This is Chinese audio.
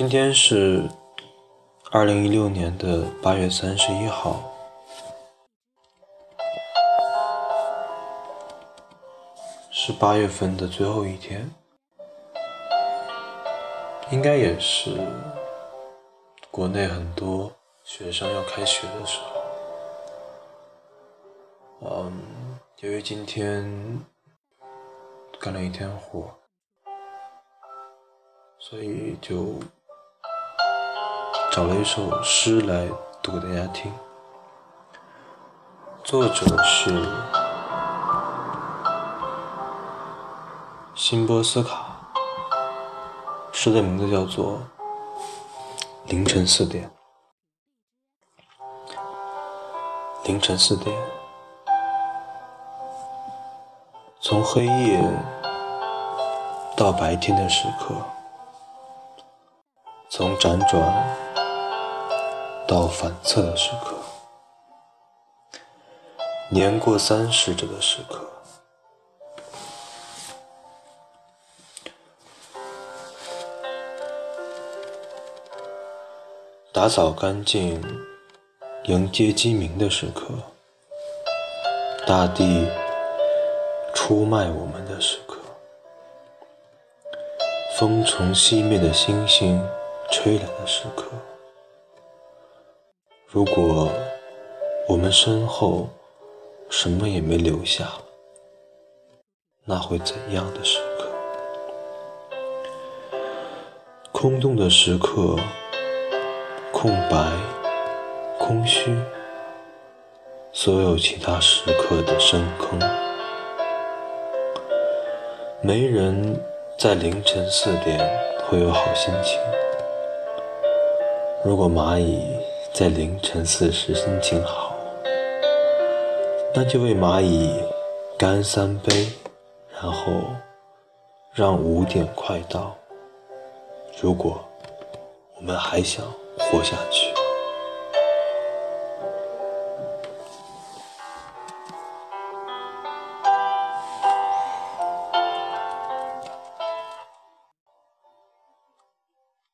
今天是二零一六年的八月三十一号，是八月份的最后一天，应该也是国内很多学生要开学的时候。嗯，由于今天干了一天活，所以就。找了一首诗来读给大家听，作者是辛波斯卡，诗的名字叫做《凌晨四点》。凌晨四点，从黑夜到白天的时刻，从辗转。到反侧的时刻，年过三十者的时刻，打扫干净，迎接鸡鸣的时刻，大地出卖我们的时刻，风从熄灭的星星吹来的时刻。如果我们身后什么也没留下，那会怎样的时刻？空洞的时刻，空白、空虚，所有其他时刻的深坑。没人在凌晨四点会有好心情。如果蚂蚁。在凌晨四时心情好，那就为蚂蚁干三杯，然后让五点快到。如果我们还想活下去。